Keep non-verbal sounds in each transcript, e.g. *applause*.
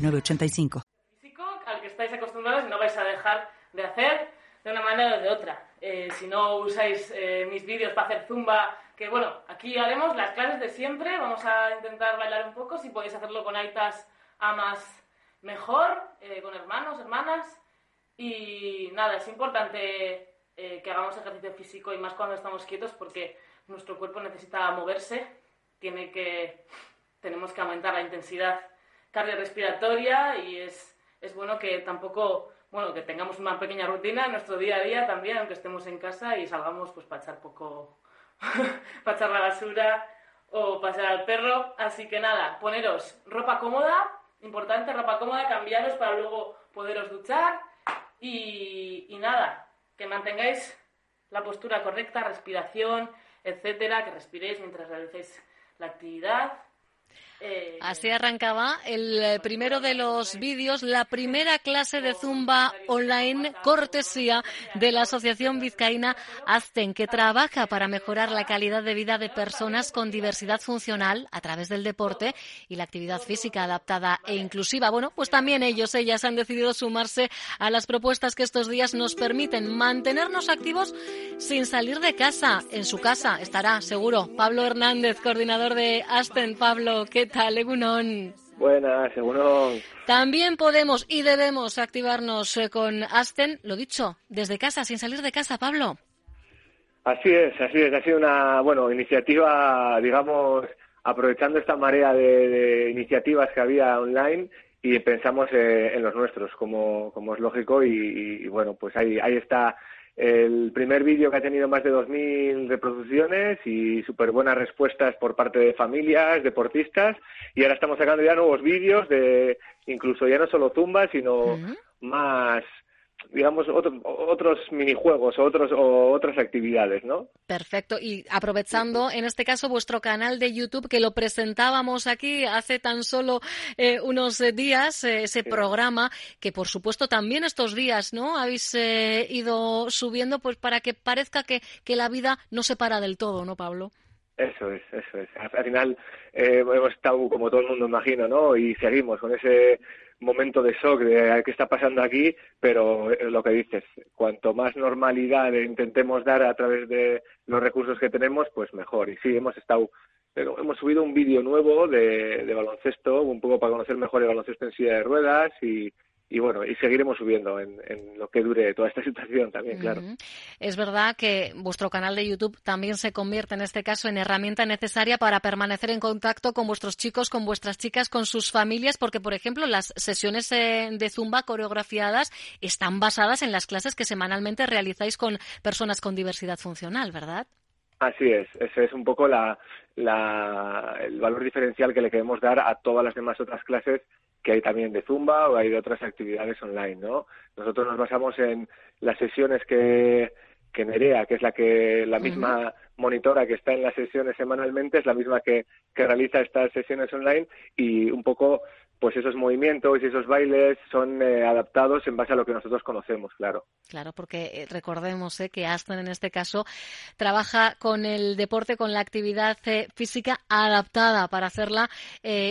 906985. Físico al que estáis acostumbrados y no vais a dejar de hacer de una manera o de otra. Eh, si no usáis eh, mis vídeos para hacer zumba, que bueno, aquí haremos las clases de siempre, vamos a intentar bailar un poco, si podéis hacerlo con aitas, amas, mejor, eh, con hermanos, hermanas, y nada, es importante que hagamos ejercicio físico y más cuando estamos quietos porque nuestro cuerpo necesita moverse, tiene que, tenemos que aumentar la intensidad cardiorrespiratoria y es, es bueno que tampoco, bueno, que tengamos una pequeña rutina en nuestro día a día también, aunque estemos en casa y salgamos pues para echar poco, *laughs* para echar la basura o pasar al perro. Así que nada, poneros ropa cómoda, importante ropa cómoda, cambiaros para luego poderos duchar y, y nada, que mantengáis la postura correcta, respiración, etcétera, que respiréis mientras realicéis la actividad eh, Así arrancaba el eh, primero de los vídeos, la primera clase de Zumba online, cortesía de la Asociación Vizcaína Azten, que trabaja para mejorar la calidad de vida de personas con diversidad funcional a través del deporte y la actividad física adaptada e inclusiva. Bueno, pues también ellos, ellas han decidido sumarse a las propuestas que estos días nos permiten mantenernos activos sin salir de casa. En su casa estará, seguro, Pablo Hernández, coordinador de Azten. Pablo, ¿qué tal, Egunon? Buenas, Egunon. También podemos y debemos activarnos eh, con Asten, lo dicho, desde casa, sin salir de casa, Pablo. Así es, así es. Ha sido una, bueno, iniciativa, digamos, aprovechando esta marea de, iniciativas que había online y pensamos eh, en los nuestros, como, como es lógico, y, y, bueno, pues ahí, ahí está el primer vídeo que ha tenido más de 2.000 reproducciones y súper buenas respuestas por parte de familias, deportistas, y ahora estamos sacando ya nuevos vídeos de incluso ya no solo zumba, sino más digamos, otros minijuegos o, otros, o otras actividades, ¿no? Perfecto. Y aprovechando, en este caso, vuestro canal de YouTube, que lo presentábamos aquí hace tan solo eh, unos eh, días, eh, ese programa, que por supuesto también estos días, ¿no? Habéis ido subiendo, pues para que parezca que, que la vida no se para del todo, ¿no, Pablo? Eso es, eso es. Al final hemos estado, como todo el mundo imagina, ¿no? Y seguimos con ese momento de shock de qué está pasando aquí, pero eh, lo que dices, cuanto más normalidad intentemos dar a través de los recursos que tenemos, pues mejor. Y sí, hemos estado, hemos subido un vídeo nuevo de, de baloncesto, un poco para conocer mejor el baloncesto en silla de ruedas y, y bueno, y seguiremos subiendo en, lo que dure toda esta *laughs* situación también, claro. Es verdad que vuestro canal de YouTube también se convierte en este caso en herramienta necesaria para permanecer en contacto con vuestros chicos, con vuestras chicas, con sus familias, porque por ejemplo las sesiones eh, de Zumba coreografiadas están basadas en las clases que semanalmente realizáis con personas con diversidad funcional, ¿verdad? Así es, ese es un poco la, la, el valor diferencial que le queremos dar a todas las demás otras clases que hay también de Zumba o hay de otras actividades online, ¿no? Nosotros nos basamos en las sesiones que, que Nerea, que es la que la misma monitora que está en las sesiones semanalmente, es la misma que, que realiza estas sesiones online y un poco pues esos movimientos y esos bailes son eh, adaptados en base a lo que nosotros conocemos, claro. Claro, porque eh, recordemos eh, que Aston en este caso trabaja con el deporte, con la actividad física adaptada para hacerla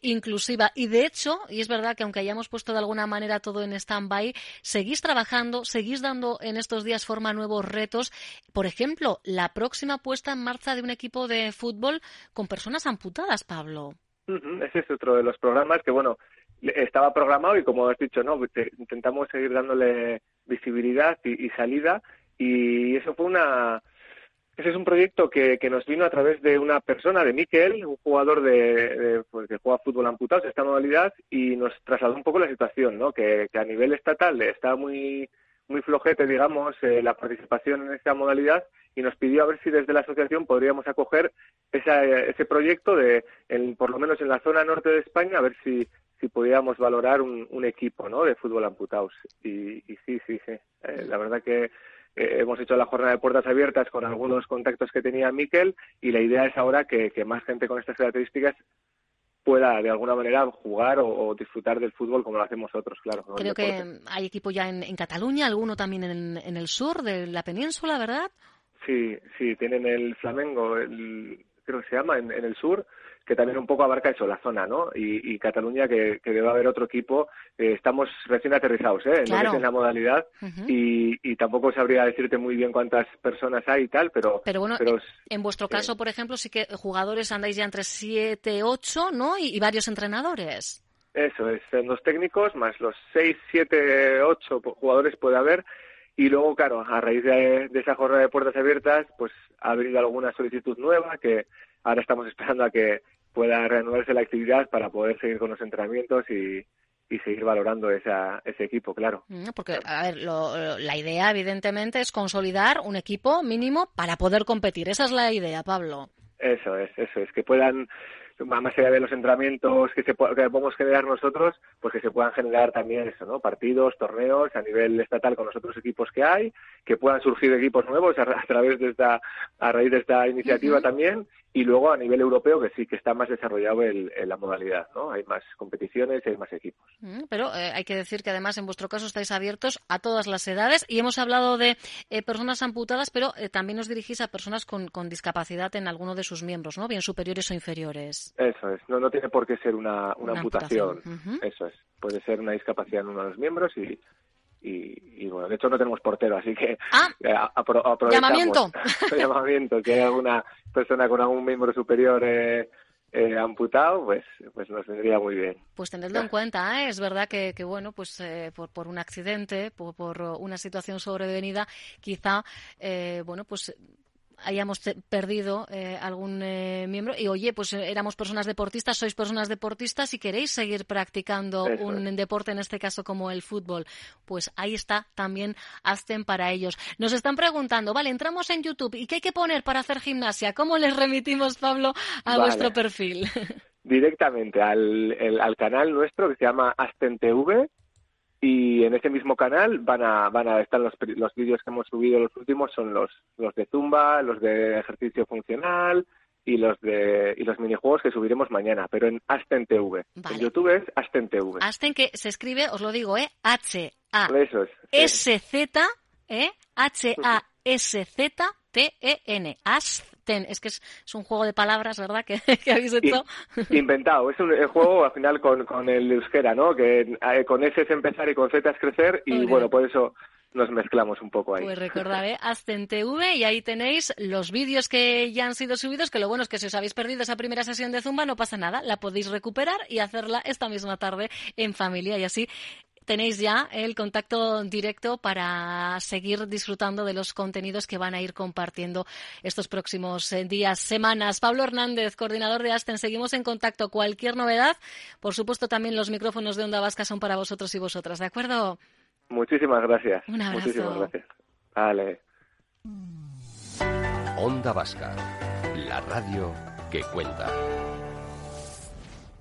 inclusiva. Y de hecho, y es verdad que aunque hayamos puesto de alguna manera todo en stand-by, seguís trabajando, seguís dando en estos días forma a nuevos retos. Por ejemplo, la próxima puesta en marcha de un equipo de fútbol con personas amputadas, Pablo. Ese es otro de los programas que, bueno, estaba programado y como has dicho, no, intentamos seguir dándole visibilidad y, salida y eso fue una ese es un proyecto que, que, nos vino a través de una persona, de Miquel, un jugador de, pues, que juega fútbol amputado, esta modalidad, y nos trasladó un poco la situación, ¿no? Que, a nivel estatal está muy muy flojete, digamos, eh, la participación en esta modalidad y nos pidió a ver si desde la asociación podríamos acoger ese proyecto de, por lo menos en la zona norte de España, a ver si, si podíamos valorar un, un equipo ¿no? de fútbol amputados. Y, y sí, sí, sí. Eh, la verdad que eh, hemos hecho la jornada de puertas abiertas con algunos contactos que tenía Miquel y la idea es ahora que, que más gente con estas características pueda de alguna manera jugar o, disfrutar del fútbol como lo hacemos otros, claro. Creo que hay equipo ya en, en Cataluña, alguno también en, en, el sur de la península, ¿verdad? Sí, sí, tienen el Flamengo, el, creo que se llama, en, en el sur, que también un poco abarca eso, la zona, ¿no? Y, y Cataluña, que, que, debe haber otro equipo. Eh, estamos recién aterrizados, ¿eh? Claro. En la modalidad uh -huh. y, y, tampoco sabría decirte muy bien cuántas personas hay y tal, pero... Pero bueno, pero, en vuestro eh, caso, por ejemplo, sí que jugadores andáis ya entre 7, 8, ¿no? Y, y varios entrenadores. Eso es, los técnicos, más los 6, 7, 8 jugadores puede haber. Y luego, claro, a raíz de, de, esa jornada de puertas abiertas, pues ha habido alguna solicitud nueva que ahora estamos esperando a que pueda reanudarse la actividad para poder seguir con los entrenamientos y, y seguir valorando esa, ese equipo, claro. Porque, a ver, lo, la idea, evidentemente, es consolidar un equipo mínimo para poder competir. Esa es la idea, Pablo. Eso es, eso es, que puedan más allá de los entrenamientos que, se, que podemos generar nosotros, pues que se puedan generar también eso, ¿no? Partidos, torneos a nivel estatal con los otros equipos que hay, que puedan surgir equipos nuevos a, a través de esta, a raíz de esta iniciativa uh -huh. también, y luego a nivel europeo que sí que está más desarrollado el, el la modalidad, ¿no? Hay más competiciones, hay más equipos. Pero eh, hay que decir que además en vuestro caso estáis abiertos a todas las edades y hemos hablado de eh, personas amputadas, pero eh, también os dirigís a personas con, con discapacidad en alguno de sus miembros, ¿no? Bien superiores o inferiores. Eso es, no, no tiene por qué ser una, una, una amputación. amputación. Uh -huh. Eso es, puede ser una discapacidad en uno de los miembros y, y, y, bueno, de hecho no tenemos portero, así que ah, *laughs* eh, apro aprovechamos. Llamamiento. *laughs* llamamiento, que hay alguna persona con algún miembro superior eh, eh, amputado, pues, pues nos vendría muy bien. Pues tenedlo en cuenta, ¿eh? es verdad que, que bueno, pues eh, por, por un accidente, por, por una situación sobrevenida, quizá, eh, bueno, pues hayamos perdido eh, algún eh, miembro y oye, pues eh, éramos personas deportistas, sois personas deportistas y queréis seguir practicando Eso un deporte, en este caso como el fútbol, pues ahí está también Asten para ellos. Nos están preguntando, vale, entramos en YouTube y qué hay que poner para hacer gimnasia. ¿Cómo les remitimos, Pablo, a vale. vuestro perfil? *laughs* Directamente al, el, al canal nuestro que se llama Asten TV y en ese mismo canal van a van a estar los, los vídeos que hemos subido los últimos son los los de zumba los de ejercicio funcional y los de y los minijuegos que subiremos mañana pero en Asten TV vale. en YouTube es Asten TV Asten que se escribe os lo digo eh H A S Z eh H A S Z T E N Asten es que es, es, un juego de palabras verdad *laughs* que, que habéis hecho inventado es un juego al final con, con el euskera no que eh, con S es empezar y con Z es crecer y okay. bueno por eso nos mezclamos un poco ahí. Pues *laughs* recordaré Ascen TV y ahí tenéis los vídeos que ya han sido subidos, que lo bueno es que si os habéis perdido esa primera sesión de Zumba no pasa nada, la podéis recuperar y hacerla esta misma tarde en familia y así tenéis ya el contacto directo para seguir disfrutando de los contenidos que van a ir compartiendo estos próximos eh, días, semanas. Pablo Hernández, coordinador de Asten, seguimos en contacto. Cualquier novedad, por supuesto, también los micrófonos de Onda Vasca son para vosotros y vosotras, ¿de acuerdo? Muchísimas gracias. Un abrazo. Muchísimas gracias. Vale. Onda Vasca, la radio que cuenta.